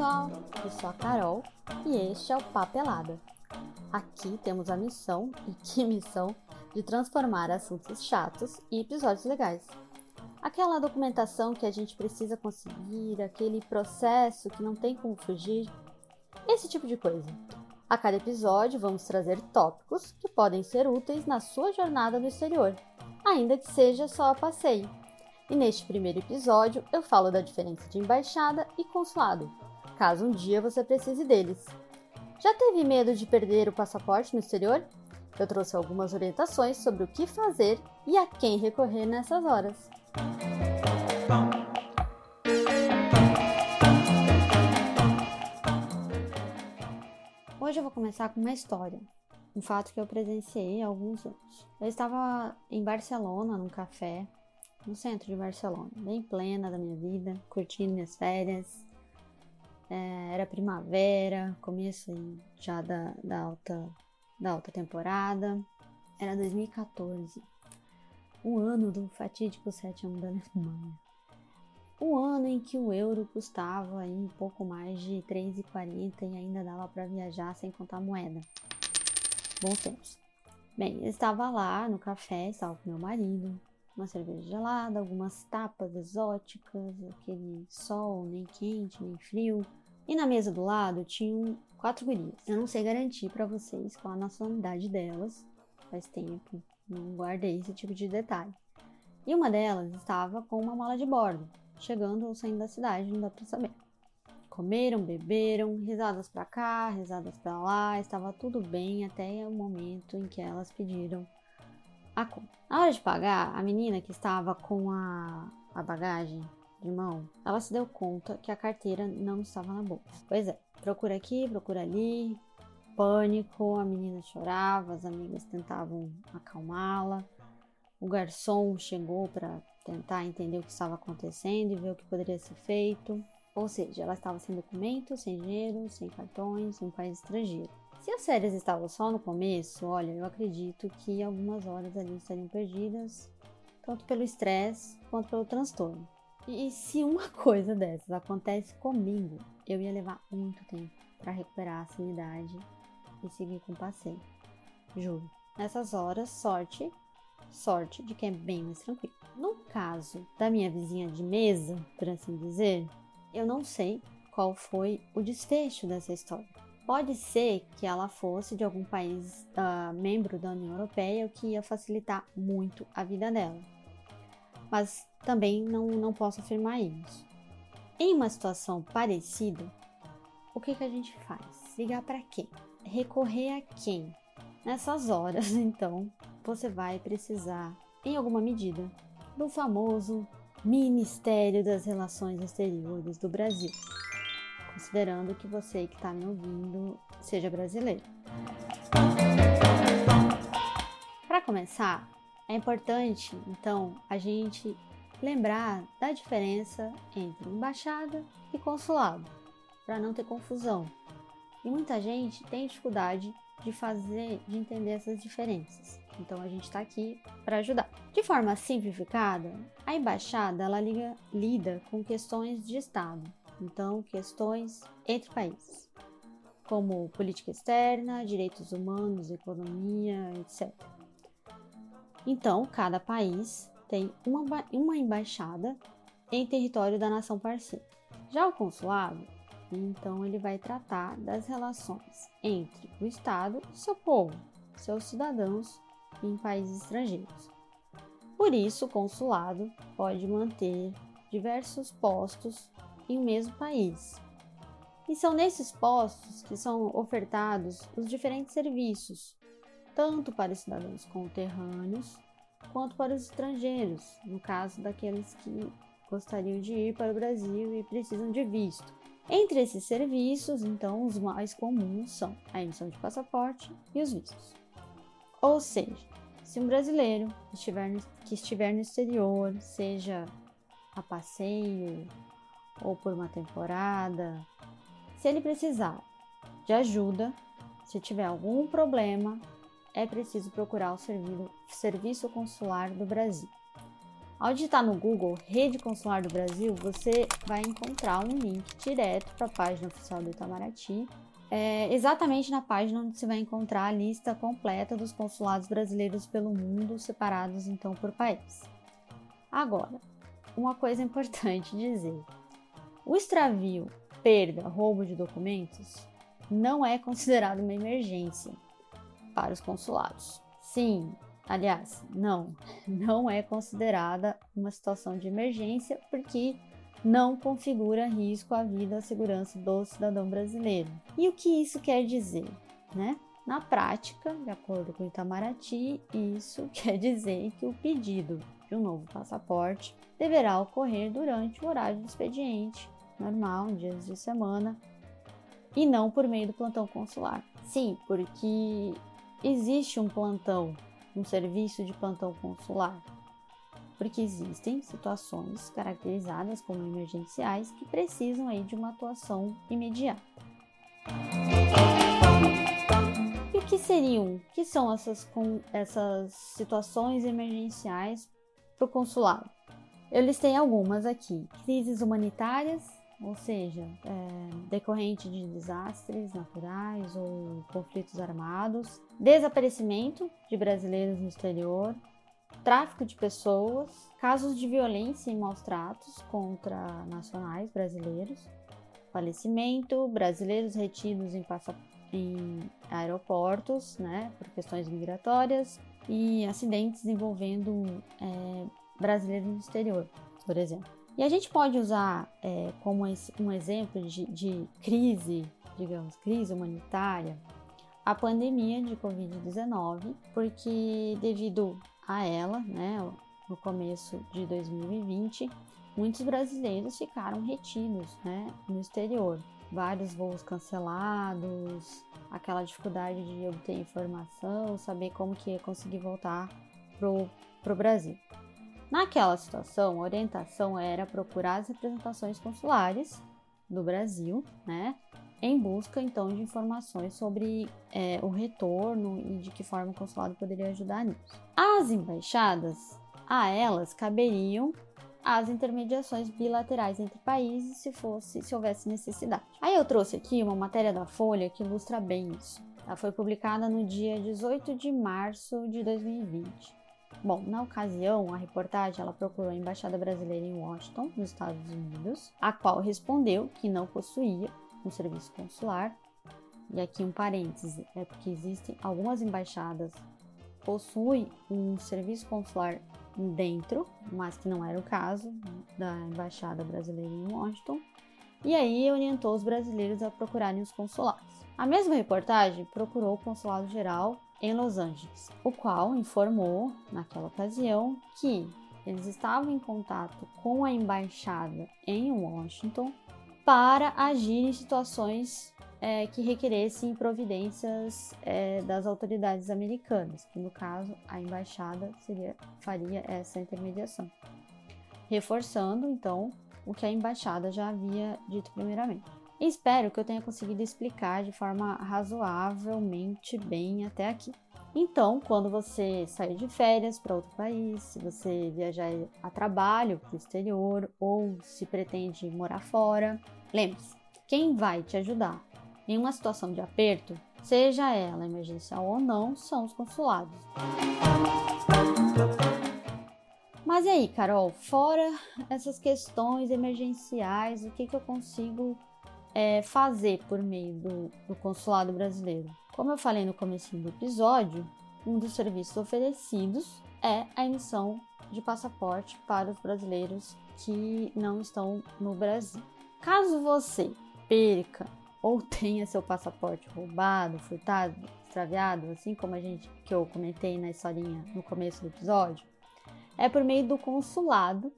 pessoal, eu sou a Carol e este é o Papelada. Aqui temos a missão, e que missão, de transformar assuntos chatos em episódios legais. Aquela documentação que a gente precisa conseguir, aquele processo que não tem como fugir, esse tipo de coisa. A cada episódio vamos trazer tópicos que podem ser úteis na sua jornada no exterior, ainda que seja só a passeio. E neste primeiro episódio eu falo da diferença de embaixada e consulado, caso um dia você precise deles. Já teve medo de perder o passaporte no exterior? Eu trouxe algumas orientações sobre o que fazer e a quem recorrer nessas horas. Hoje eu vou começar com uma história, um fato que eu presenciei há alguns anos. Eu estava em Barcelona, num café, no centro de Barcelona, bem plena da minha vida, curtindo minhas férias. É, era primavera, começo já da, da, alta, da alta temporada. Era 2014, o ano do fatídico 7 1 da Alemanha. O ano em que o euro custava aí um pouco mais de 3,40 e ainda dava para viajar sem contar moeda. Bons tempos. Bem, eu estava lá no café, estava com meu marido, uma cerveja gelada, algumas tapas exóticas, aquele sol nem quente nem frio. E na mesa do lado tinham quatro gurias. Eu não sei garantir para vocês qual a nacionalidade delas, faz tempo, não guardei esse tipo de detalhe. E uma delas estava com uma mala de bordo, chegando ou saindo da cidade, não dá para saber. Comeram, beberam, risadas para cá, risadas para lá, estava tudo bem até o momento em que elas pediram a conta. Na hora de pagar, a menina que estava com a, a bagagem de mão, ela se deu conta que a carteira não estava na bolsa. Pois é, procura aqui, procura ali, pânico, a menina chorava, as amigas tentavam acalmá-la. O garçom chegou para tentar entender o que estava acontecendo e ver o que poderia ser feito. Ou seja, ela estava sem documento, sem dinheiro, sem cartões, em um país estrangeiro. Se as férias estavam só no começo, olha, eu acredito que algumas horas ali estariam perdidas, tanto pelo estresse quanto pelo transtorno. E se uma coisa dessas acontece comigo, eu ia levar muito tempo para recuperar a sanidade e seguir com o passeio. Juro. Nessas horas, sorte, sorte de quem é bem mais tranquilo. No caso da minha vizinha de mesa, por assim dizer, eu não sei qual foi o desfecho dessa história. Pode ser que ela fosse de algum país uh, membro da União Europeia, o que ia facilitar muito a vida dela. Mas também não, não posso afirmar isso. Em uma situação parecida, o que, que a gente faz? Ligar para quem? Recorrer a quem? Nessas horas, então, você vai precisar, em alguma medida, do famoso Ministério das Relações Exteriores do Brasil considerando que você que está me ouvindo seja brasileiro. Para começar, é importante então a gente lembrar da diferença entre embaixada e consulado, para não ter confusão. E muita gente tem dificuldade de fazer, de entender essas diferenças. Então a gente está aqui para ajudar. De forma simplificada, a embaixada ela liga, lida com questões de Estado, então questões entre países, como política externa, direitos humanos, economia, etc. Então, cada país tem uma, uma embaixada em território da nação parceira. Já o consulado, então, ele vai tratar das relações entre o Estado e seu povo, seus cidadãos em países estrangeiros. Por isso, o consulado pode manter diversos postos em um mesmo país. E são nesses postos que são ofertados os diferentes serviços, tanto para os cidadãos conterrâneos quanto para os estrangeiros, no caso daqueles que gostariam de ir para o Brasil e precisam de visto. Entre esses serviços, então, os mais comuns são a emissão de passaporte e os vistos. Ou seja, se um brasileiro estiver no, que estiver no exterior, seja a passeio ou por uma temporada. Se ele precisar de ajuda, se tiver algum problema, é preciso procurar o serviço consular do Brasil. Ao digitar no Google Rede Consular do Brasil, você vai encontrar um link direto para a página oficial do Itamaraty, é, exatamente na página onde você vai encontrar a lista completa dos consulados brasileiros pelo mundo, separados então por país. Agora, uma coisa importante dizer: o extravio, perda, roubo de documentos não é considerado uma emergência para os consulados. Sim, aliás, não, não é considerada uma situação de emergência porque não configura risco à vida e à segurança do cidadão brasileiro. E o que isso quer dizer, né? Na prática, de acordo com Itamaraty, isso quer dizer que o pedido de um novo passaporte deverá ocorrer durante o horário do expediente normal, dias de semana, e não por meio do plantão consular. Sim, porque existe um plantão, um serviço de plantão consular, porque existem situações caracterizadas como emergenciais que precisam aí de uma atuação imediata. E o que seriam, que são essas, essas situações emergenciais para o consulado? Eu listei algumas aqui: crises humanitárias, ou seja, é, decorrente de desastres naturais ou conflitos armados, desaparecimento de brasileiros no exterior, tráfico de pessoas, casos de violência e maus tratos contra nacionais brasileiros, falecimento, brasileiros retidos em, em aeroportos, né, por questões migratórias e acidentes envolvendo é, brasileiros no exterior, por exemplo. E a gente pode usar é, como um exemplo de, de crise, digamos, crise humanitária, a pandemia de Covid-19, porque devido a ela, né, no começo de 2020, muitos brasileiros ficaram retidos né, no exterior. Vários voos cancelados, aquela dificuldade de obter informação, saber como que ia conseguir voltar pro, pro Brasil. Naquela situação, a orientação era procurar as representações consulares do Brasil, né, em busca então de informações sobre é, o retorno e de que forma o consulado poderia ajudar nisso. As embaixadas, a elas caberiam as intermediações bilaterais entre países se fosse se houvesse necessidade. Aí eu trouxe aqui uma matéria da Folha que ilustra bem isso. Ela foi publicada no dia 18 de março de 2020. Bom, na ocasião, a reportagem ela procurou a embaixada brasileira em Washington, nos Estados Unidos, a qual respondeu que não possuía um serviço consular. E aqui um parêntese, é porque existem algumas embaixadas possuem um serviço consular dentro, mas que não era o caso da embaixada brasileira em Washington. E aí orientou os brasileiros a procurarem os consulados. A mesma reportagem procurou o consulado geral em Los Angeles, o qual informou, naquela ocasião, que eles estavam em contato com a embaixada em Washington para agir em situações é, que requeressem providências é, das autoridades americanas, que no caso a embaixada seria, faria essa intermediação, reforçando então o que a embaixada já havia dito primeiramente. Espero que eu tenha conseguido explicar de forma razoavelmente bem até aqui. Então, quando você sair de férias para outro país, se você viajar a trabalho para o exterior ou se pretende morar fora, lembre-se: quem vai te ajudar em uma situação de aperto, seja ela emergencial ou não, são os consulados. Mas e aí, Carol, fora essas questões emergenciais, o que, que eu consigo é, fazer por meio do, do consulado brasileiro? Como eu falei no começo do episódio, um dos serviços oferecidos é a emissão de passaporte para os brasileiros que não estão no Brasil. Caso você perca ou tenha seu passaporte roubado, furtado, extraviado, assim como a gente que eu comentei na historinha no começo do episódio, é por meio do consulado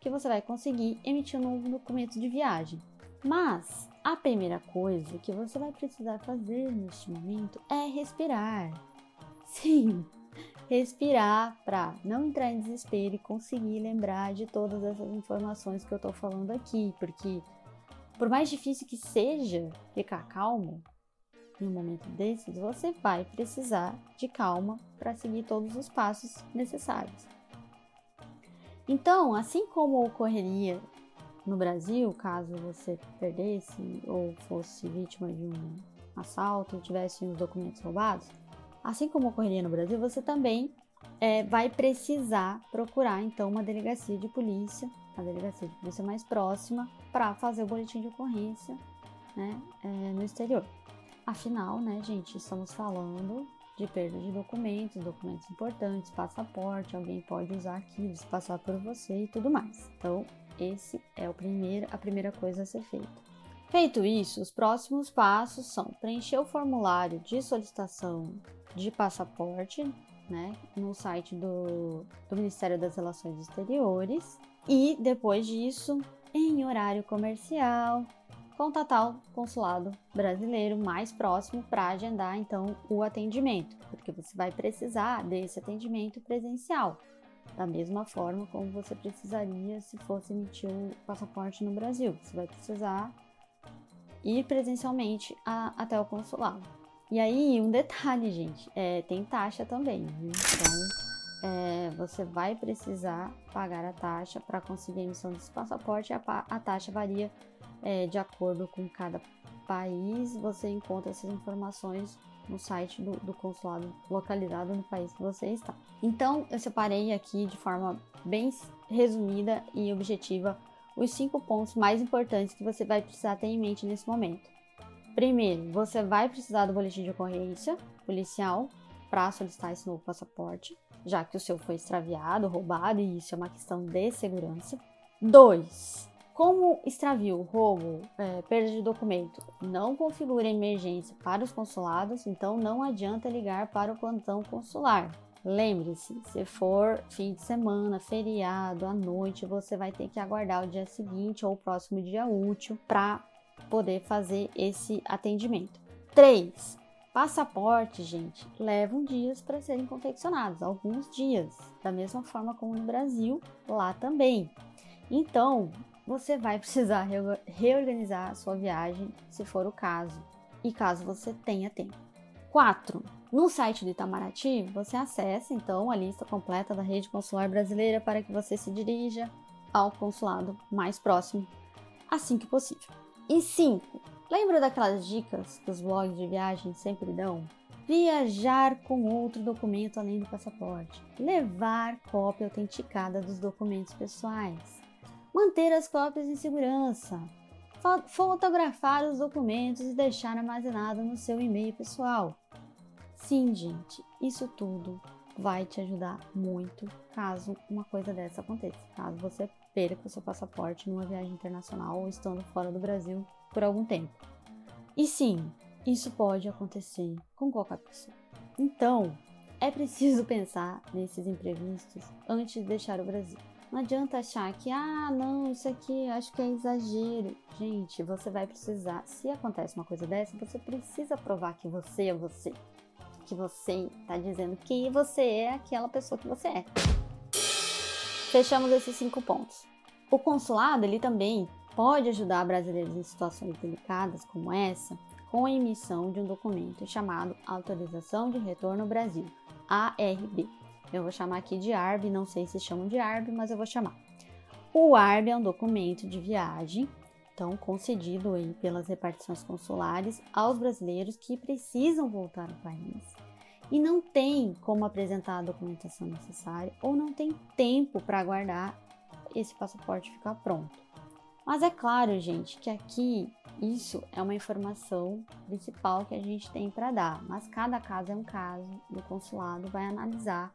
que você vai conseguir emitir um novo documento de viagem. Mas a primeira coisa que você vai precisar fazer neste momento é respirar. Sim, respirar para não entrar em desespero e conseguir lembrar de todas essas informações que eu estou falando aqui, porque por mais difícil que seja ficar calmo em um momento desses, você vai precisar de calma para seguir todos os passos necessários. Então, assim como ocorreria no Brasil, caso você perdesse ou fosse vítima de um assalto e tivesse os documentos roubados, assim como ocorreria no Brasil, você também é, vai precisar procurar então uma delegacia de polícia, a delegacia de polícia mais próxima, para fazer o boletim de ocorrência né, é, no exterior. Afinal, né, gente, estamos falando de perda de documentos, documentos importantes, passaporte, alguém pode usar aquilo, se passar por você e tudo mais. Então, esse é o primeiro, a primeira coisa a ser feita. Feito isso, os próximos passos são preencher o formulário de solicitação de passaporte, né, no site do, do Ministério das Relações Exteriores, e depois disso, em horário comercial, contatar o consulado brasileiro mais próximo para agendar então o atendimento, porque você vai precisar desse atendimento presencial, da mesma forma como você precisaria se fosse emitir o passaporte no Brasil. Você vai precisar ir presencialmente a, até o consulado. E aí, um detalhe, gente, é, tem taxa também, viu? Então, é, você vai precisar pagar a taxa para conseguir a emissão desse passaporte. A, a taxa varia é, de acordo com cada país, você encontra essas informações no site do, do, consulado localizado no país que você está. Então, eu separei aqui de forma bem resumida e objetiva os cinco pontos mais importantes que você vai precisar ter em mente nesse momento. Primeiro, você vai precisar do boletim de ocorrência policial para solicitar esse novo passaporte, já que o seu foi extraviado, roubado e isso é uma questão de segurança. Dois, como extravio, roubo, é, perda de documento não configura emergência para os consulados, então não adianta ligar para o plantão consular. Lembre-se, se for fim de semana, feriado, à noite, você vai ter que aguardar o dia seguinte ou o próximo dia útil para poder fazer esse atendimento. 3. Passaporte, gente, levam dias para serem confeccionados, alguns dias, da mesma forma como no Brasil, lá também. Então, você vai precisar reorganizar a sua viagem, se for o caso, e caso você tenha tempo. 4. No site do Itamaraty, você acessa então a lista completa da rede consular brasileira para que você se dirija ao consulado mais próximo assim que possível. E 5. Lembra daquelas dicas que os blogs de viagem sempre dão? Viajar com outro documento além do passaporte. Levar cópia autenticada dos documentos pessoais manter as cópias em segurança, fotografar os documentos e deixar armazenado no seu e-mail pessoal. Sim, gente, isso tudo vai te ajudar muito caso uma coisa dessa aconteça. Caso você perca o seu passaporte numa viagem internacional ou estando fora do Brasil por algum tempo. E sim, isso pode acontecer com qualquer pessoa. Então, é preciso pensar nesses imprevistos antes de deixar o Brasil. Não adianta achar que, ah, não, isso aqui acho que é exagero. Gente, você vai precisar, se acontece uma coisa dessa, você precisa provar que você é você. Que você está dizendo que você é aquela pessoa que você é. Fechamos esses cinco pontos. O consulado, ele também pode ajudar brasileiros em situações delicadas como essa com a emissão de um documento chamado Autorização de Retorno ao Brasil, ARB. Eu vou chamar aqui de ARB, não sei se chamam de ARB, mas eu vou chamar. O ARB é um documento de viagem, então concedido aí pelas repartições consulares aos brasileiros que precisam voltar ao país e não tem como apresentar a documentação necessária ou não tem tempo para aguardar esse passaporte ficar pronto. Mas é claro, gente, que aqui isso é uma informação principal que a gente tem para dar, mas cada caso é um caso e o consulado vai analisar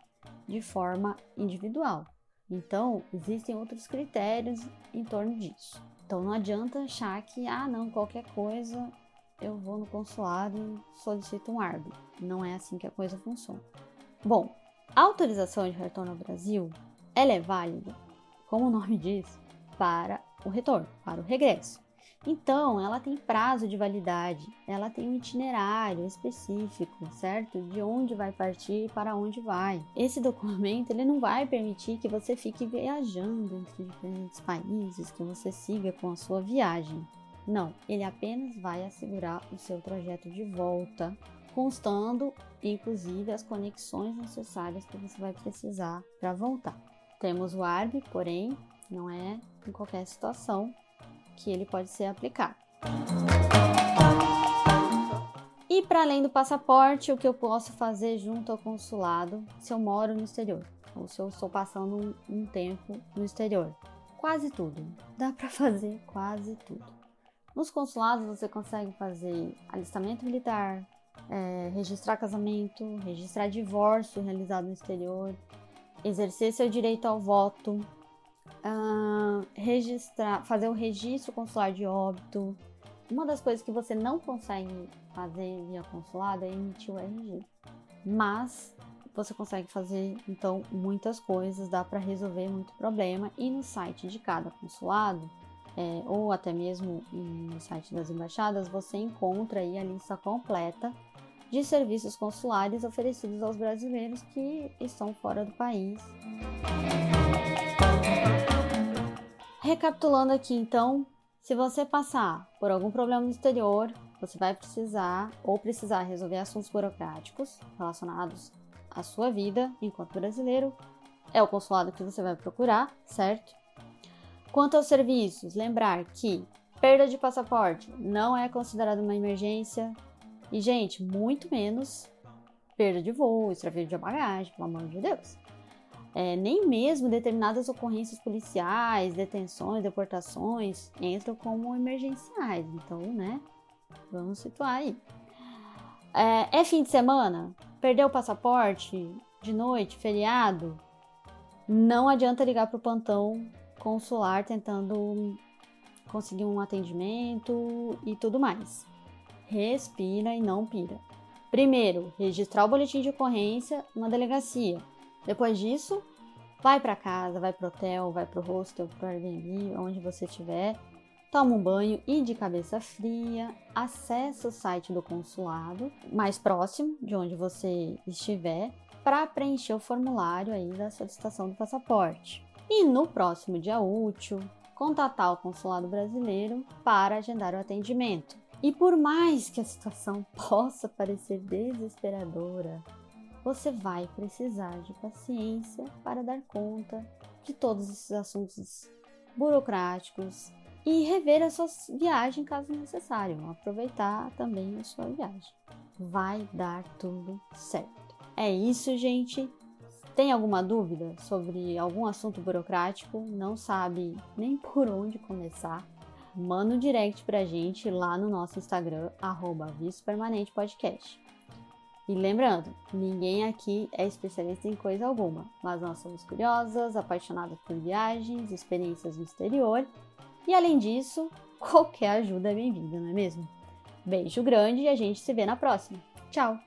de forma individual. Então, existem outros critérios em torno disso. Então, não adianta achar que, ah, não, qualquer coisa eu vou no consulado e solicito um ARB. Não é assim que a coisa funciona. Bom, a autorização de retorno ao Brasil, ela é válida, como o nome diz, para o retorno, para o regresso. Então, ela tem prazo de validade, ela tem um itinerário específico, certo? De onde vai partir e para onde vai. Esse documento ele não vai permitir que você fique viajando entre diferentes países, que você siga com a sua viagem. Não, ele apenas vai assegurar o seu trajeto de volta, constando inclusive as conexões necessárias que você vai precisar para voltar. Temos o ARB, porém, não é em qualquer situação que ele pode ser aplicado. E para além do passaporte, o que eu posso fazer junto ao consulado se eu moro no exterior ou se eu estou passando um, um tempo no exterior? Quase tudo. Dá para fazer quase tudo. Nos consulados você consegue fazer alistamento militar, é, registrar casamento, registrar divórcio realizado no exterior, exercer seu direito ao voto, uh, registrar, fazer o registro consular de óbito. Uma das coisas que você não consegue fazer via consulado é emitir o RG. Mas você consegue fazer então muitas coisas, dá para resolver muito problema e no site de cada consulado é, ou até mesmo no site das embaixadas você encontra aí a lista completa de serviços consulares oferecidos aos brasileiros que estão fora do país. Recapitulando aqui então, se você passar por algum problema no exterior, você vai precisar ou precisar resolver assuntos burocráticos relacionados à sua vida enquanto brasileiro, é o consulado que você vai procurar, certo? Quanto aos serviços, lembrar que perda de passaporte não é considerada uma emergência, e, gente, muito menos perda de voo, extravio de bagagem, pelo amor de Deus. É, nem mesmo determinadas ocorrências policiais, detenções, deportações entram como emergenciais. Então, né? Vamos situar aí. É, é fim de semana? Perdeu o passaporte? De noite? Feriado? Não adianta ligar para o plantão consular tentando conseguir um atendimento e tudo mais respira e não pira. Primeiro, registrar o boletim de ocorrência numa delegacia. Depois disso, vai para casa, vai pro hotel, vai pro hostel, pro Airbnb, onde você estiver. Toma um banho e de cabeça fria, acessa o site do consulado mais próximo de onde você estiver para preencher o formulário aí da solicitação do passaporte. E no próximo dia útil, contatar o consulado brasileiro para agendar o atendimento. E por mais que a situação possa parecer desesperadora, você vai precisar de paciência para dar conta de todos esses assuntos burocráticos e rever a sua viagem caso necessário, aproveitar também a sua viagem. Vai dar tudo certo. É isso, gente. Tem alguma dúvida sobre algum assunto burocrático? Não sabe nem por onde começar? manda um direct pra gente lá no nosso Instagram, arroba Permanente Podcast. E lembrando, ninguém aqui é especialista em coisa alguma, mas nós somos curiosas, apaixonadas por viagens, experiências no exterior e além disso, qualquer ajuda é bem-vinda, não é mesmo? Beijo grande e a gente se vê na próxima. Tchau!